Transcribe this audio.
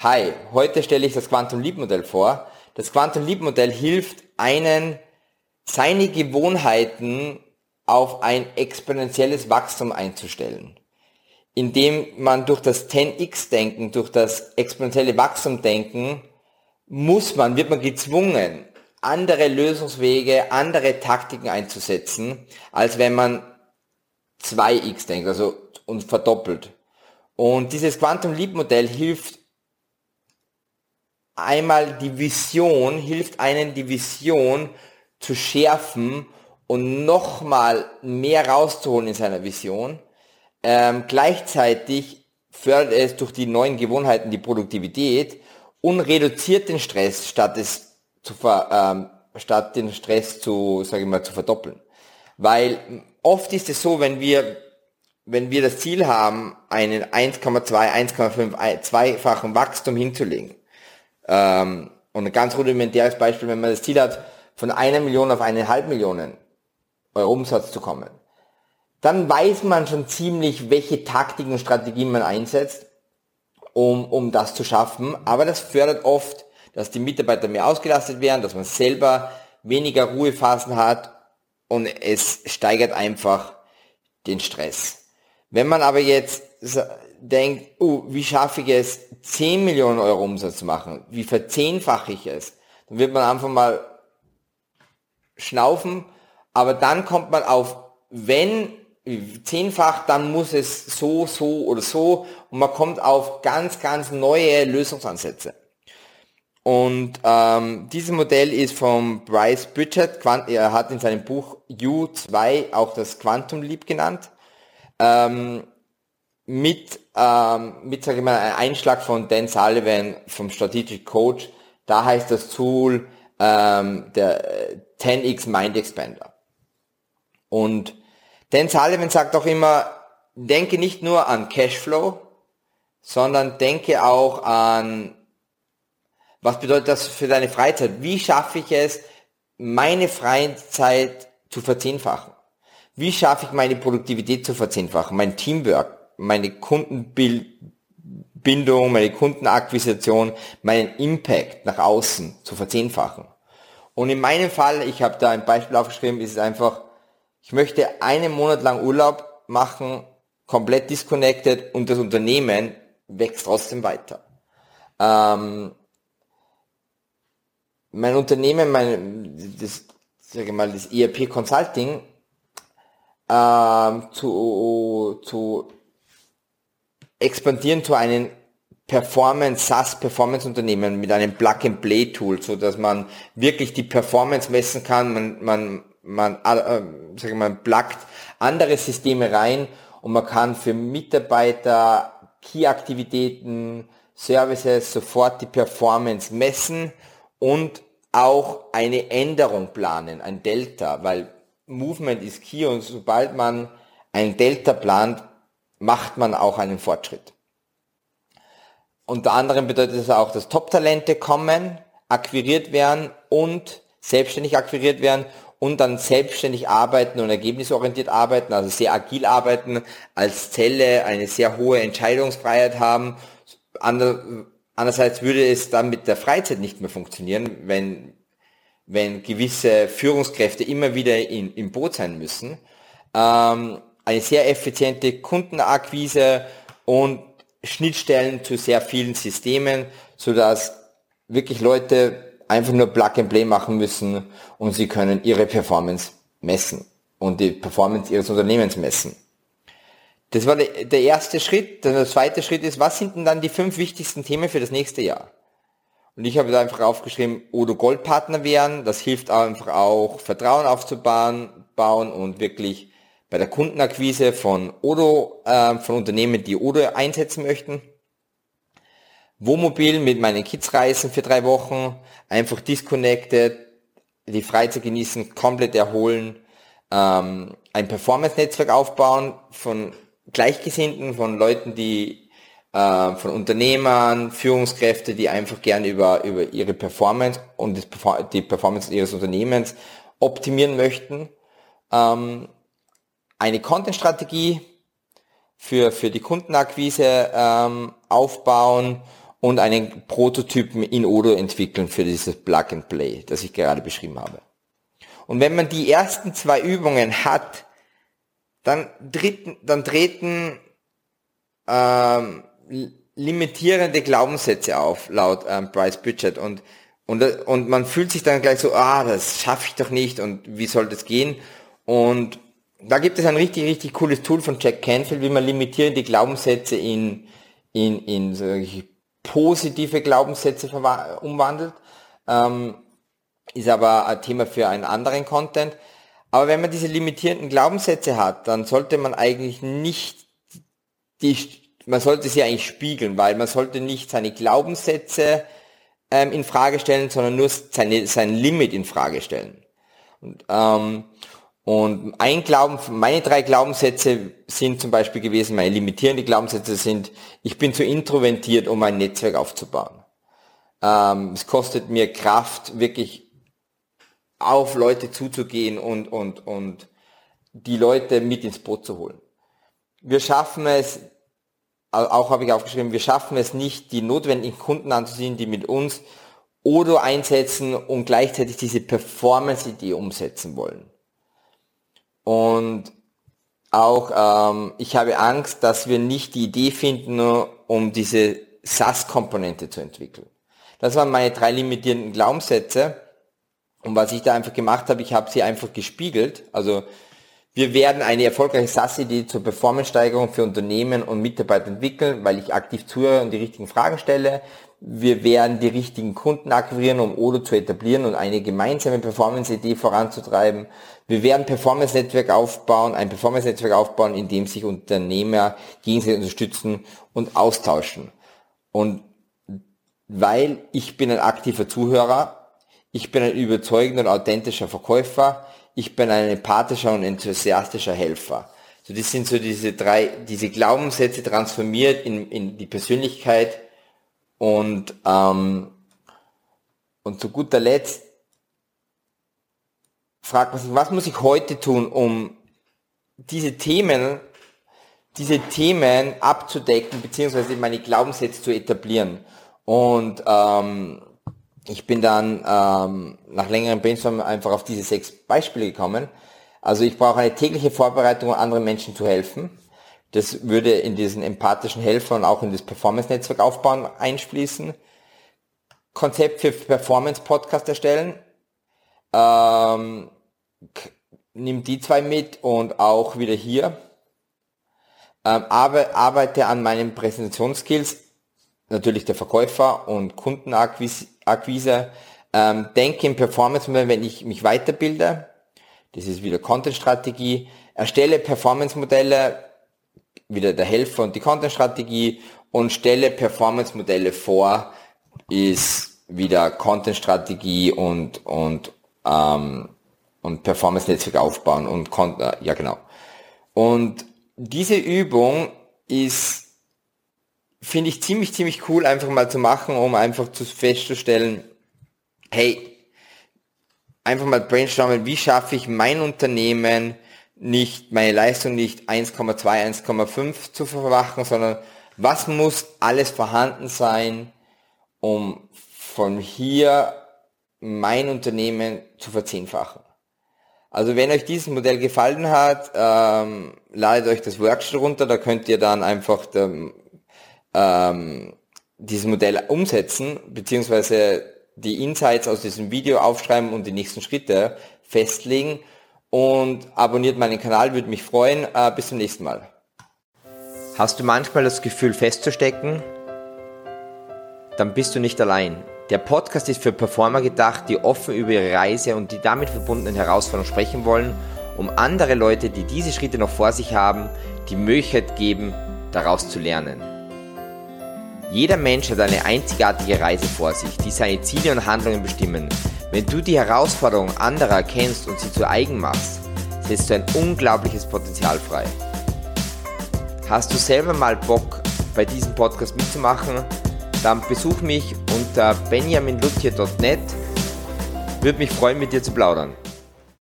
Hi, heute stelle ich das Quantum Leap Modell vor. Das Quantum Leap Modell hilft einen, seine Gewohnheiten auf ein exponentielles Wachstum einzustellen. Indem man durch das 10x-Denken, durch das exponentielle Wachstum-Denken, muss man, wird man gezwungen, andere Lösungswege, andere Taktiken einzusetzen, als wenn man 2x denkt, also und verdoppelt. Und dieses Quantum Leap Modell hilft einmal die Vision, hilft einen die Vision zu schärfen und nochmal mehr rauszuholen in seiner Vision. Ähm, gleichzeitig fördert es durch die neuen Gewohnheiten die Produktivität und reduziert den Stress, statt es zu ver, ähm, statt den Stress zu, sage ich mal, zu verdoppeln. Weil oft ist es so, wenn wir wenn wir das Ziel haben, einen 1,2, 1,5, zweifachen Wachstum hinzulegen, ähm, und ein ganz rudimentäres Beispiel, wenn man das Ziel hat, von einer Million auf eine halbe Million Euro Umsatz zu kommen, dann weiß man schon ziemlich, welche Taktiken und Strategien man einsetzt, um, um das zu schaffen. Aber das fördert oft, dass die Mitarbeiter mehr ausgelastet werden, dass man selber weniger Ruhephasen hat und es steigert einfach den Stress. Wenn man aber jetzt denkt, oh, wie schaffe ich es, 10 Millionen Euro Umsatz zu machen, wie verzehnfache ich es, dann wird man einfach mal schnaufen, aber dann kommt man auf, wenn zehnfach, dann muss es so, so oder so und man kommt auf ganz, ganz neue Lösungsansätze. Und ähm, dieses Modell ist von Bryce Bridget, er hat in seinem Buch U2 auch das Quantum Leap genannt. Ähm, mit, ähm, mit sage ich mal, einem Einschlag von Dan Sullivan vom Strategic Coach. Da heißt das Tool ähm, der 10x äh, Mind Expander. Und Dan Sullivan sagt auch immer, denke nicht nur an Cashflow, sondern denke auch an, was bedeutet das für deine Freizeit? Wie schaffe ich es, meine Freizeit zu verzehnfachen? Wie schaffe ich meine Produktivität zu verzehnfachen, mein Teamwork, meine Kundenbindung, meine Kundenakquisition, meinen Impact nach außen zu verzehnfachen? Und in meinem Fall, ich habe da ein Beispiel aufgeschrieben, ist es einfach, ich möchte einen Monat lang Urlaub machen, komplett disconnected und das Unternehmen wächst trotzdem weiter. Ähm, mein Unternehmen, mein, das, sage mal, das ERP Consulting ähm, zu, zu expandieren zu einem Performance, SaaS Performance Unternehmen mit einem Plug and Play Tool, so dass man wirklich die Performance messen kann, man, man, man, äh, sag ich mal, pluggt andere Systeme rein und man kann für Mitarbeiter Key-Aktivitäten, Services sofort die Performance messen und auch eine Änderung planen, ein Delta, weil Movement ist key und sobald man ein Delta plant, macht man auch einen Fortschritt. Unter anderem bedeutet es auch, dass Top-Talente kommen, akquiriert werden und selbstständig akquiriert werden und dann selbstständig arbeiten und ergebnisorientiert arbeiten, also sehr agil arbeiten, als Zelle eine sehr hohe Entscheidungsfreiheit haben. Andererseits würde es dann mit der Freizeit nicht mehr funktionieren, wenn wenn gewisse Führungskräfte immer wieder in, im Boot sein müssen. Ähm, eine sehr effiziente Kundenakquise und Schnittstellen zu sehr vielen Systemen, so dass wirklich Leute einfach nur Plug and Play machen müssen und sie können ihre Performance messen und die Performance ihres Unternehmens messen. Das war der erste Schritt. Der zweite Schritt ist, was sind denn dann die fünf wichtigsten Themen für das nächste Jahr? Und ich habe da einfach aufgeschrieben, Odo Goldpartner werden. Das hilft einfach auch, Vertrauen aufzubauen bauen und wirklich bei der Kundenakquise von Odo, äh, von Unternehmen, die Odo einsetzen möchten. Wohnmobil mit meinen Kids reisen für drei Wochen, einfach disconnected, die Freizeit genießen, komplett erholen, ähm, ein Performance-Netzwerk aufbauen von Gleichgesinnten, von Leuten, die äh, von Unternehmern, Führungskräfte, die einfach gerne über, über ihre Performance und die Performance ihres Unternehmens optimieren möchten. Ähm, eine Content-Strategie für, für die Kundenakquise ähm, aufbauen und einen Prototypen in Odo entwickeln für dieses Plug and Play, das ich gerade beschrieben habe. Und wenn man die ersten zwei Übungen hat, dann, treten, dann treten ähm, limitierende Glaubenssätze auf, laut ähm, Bryce Budget. Und, und, und man fühlt sich dann gleich so, ah, das schaffe ich doch nicht und wie soll das gehen? Und da gibt es ein richtig, richtig cooles Tool von Jack Canfield, wie man limitierende Glaubenssätze in, in, in positive Glaubenssätze umwandelt. Ähm, ist aber ein Thema für einen anderen Content. Aber wenn man diese limitierenden Glaubenssätze hat, dann sollte man eigentlich nicht die, man sollte sie eigentlich spiegeln, weil man sollte nicht seine Glaubenssätze ähm, in Frage stellen, sondern nur seine, sein Limit in Frage stellen. Und, ähm, und ein Glauben, meine drei Glaubenssätze sind zum Beispiel gewesen, meine limitierenden Glaubenssätze sind, ich bin zu introvertiert, um ein Netzwerk aufzubauen. Ähm, es kostet mir Kraft, wirklich auf Leute zuzugehen und, und, und die Leute mit ins Boot zu holen. Wir schaffen es, auch habe ich aufgeschrieben, wir schaffen es nicht, die notwendigen Kunden anzuziehen, die mit uns Odo einsetzen und gleichzeitig diese Performance-Idee umsetzen wollen. Und auch ähm, ich habe Angst, dass wir nicht die Idee finden, um diese SAS-Komponente zu entwickeln. Das waren meine drei limitierenden Glaubenssätze. Und was ich da einfach gemacht habe, ich habe sie einfach gespiegelt. Also wir werden eine erfolgreiche SAS-Idee zur Performance-Steigerung für Unternehmen und Mitarbeiter entwickeln, weil ich aktiv zuhöre und die richtigen Fragen stelle. Wir werden die richtigen Kunden akquirieren, um Odo zu etablieren und eine gemeinsame Performance-Idee voranzutreiben. Wir werden Performance-Netzwerk aufbauen, ein Performance-Netzwerk aufbauen, in dem sich Unternehmer gegenseitig unterstützen und austauschen. Und weil ich bin ein aktiver Zuhörer, ich bin ein überzeugender und authentischer Verkäufer, ich bin ein empathischer und enthusiastischer Helfer. So, das sind so diese drei, diese Glaubenssätze transformiert in, in die Persönlichkeit, und, ähm, und zu guter Letzt fragt man sich, was muss ich heute tun, um diese Themen, diese Themen abzudecken, beziehungsweise meine Glaubenssätze zu etablieren. Und ähm, ich bin dann ähm, nach längerem Brainstorm einfach auf diese sechs Beispiele gekommen. Also ich brauche eine tägliche Vorbereitung, um anderen Menschen zu helfen. Das würde in diesen empathischen Helfer und auch in das Performance-Netzwerk aufbauen einschließen. Konzept für Performance-Podcast erstellen. Ähm, nimm die zwei mit und auch wieder hier. Ähm, arbeite an meinen Präsentationsskills, natürlich der Verkäufer und Kundenakquise. Ähm, denke im Performance-Modell, wenn ich mich weiterbilde. Das ist wieder Content-Strategie. Erstelle Performance-Modelle wieder der Helfer und die Content-Strategie und stelle Performance-Modelle vor, ist wieder Content-Strategie und, und, ähm, und Performance-Netzwerk aufbauen und Content, ja genau. Und diese Übung ist, finde ich ziemlich, ziemlich cool einfach mal zu machen, um einfach zu festzustellen, hey, einfach mal brainstormen, wie schaffe ich mein Unternehmen nicht meine Leistung nicht 1,2, 1,5 zu verwachen, sondern was muss alles vorhanden sein, um von hier mein Unternehmen zu verzehnfachen. Also wenn euch dieses Modell gefallen hat, ähm, ladet euch das Workshop runter, da könnt ihr dann einfach dem, ähm, dieses Modell umsetzen, beziehungsweise die Insights aus diesem Video aufschreiben und die nächsten Schritte festlegen und abonniert meinen Kanal, würde mich freuen. Äh, bis zum nächsten Mal. Hast du manchmal das Gefühl festzustecken? Dann bist du nicht allein. Der Podcast ist für Performer gedacht, die offen über ihre Reise und die damit verbundenen Herausforderungen sprechen wollen, um andere Leute, die diese Schritte noch vor sich haben, die Möglichkeit geben, daraus zu lernen. Jeder Mensch hat eine einzigartige Reise vor sich, die seine Ziele und Handlungen bestimmen. Wenn du die Herausforderungen anderer erkennst und sie zu eigen machst, setzt du ein unglaubliches Potenzial frei. Hast du selber mal Bock, bei diesem Podcast mitzumachen? Dann besuch mich unter benjaminluthier.net. Würde mich freuen, mit dir zu plaudern.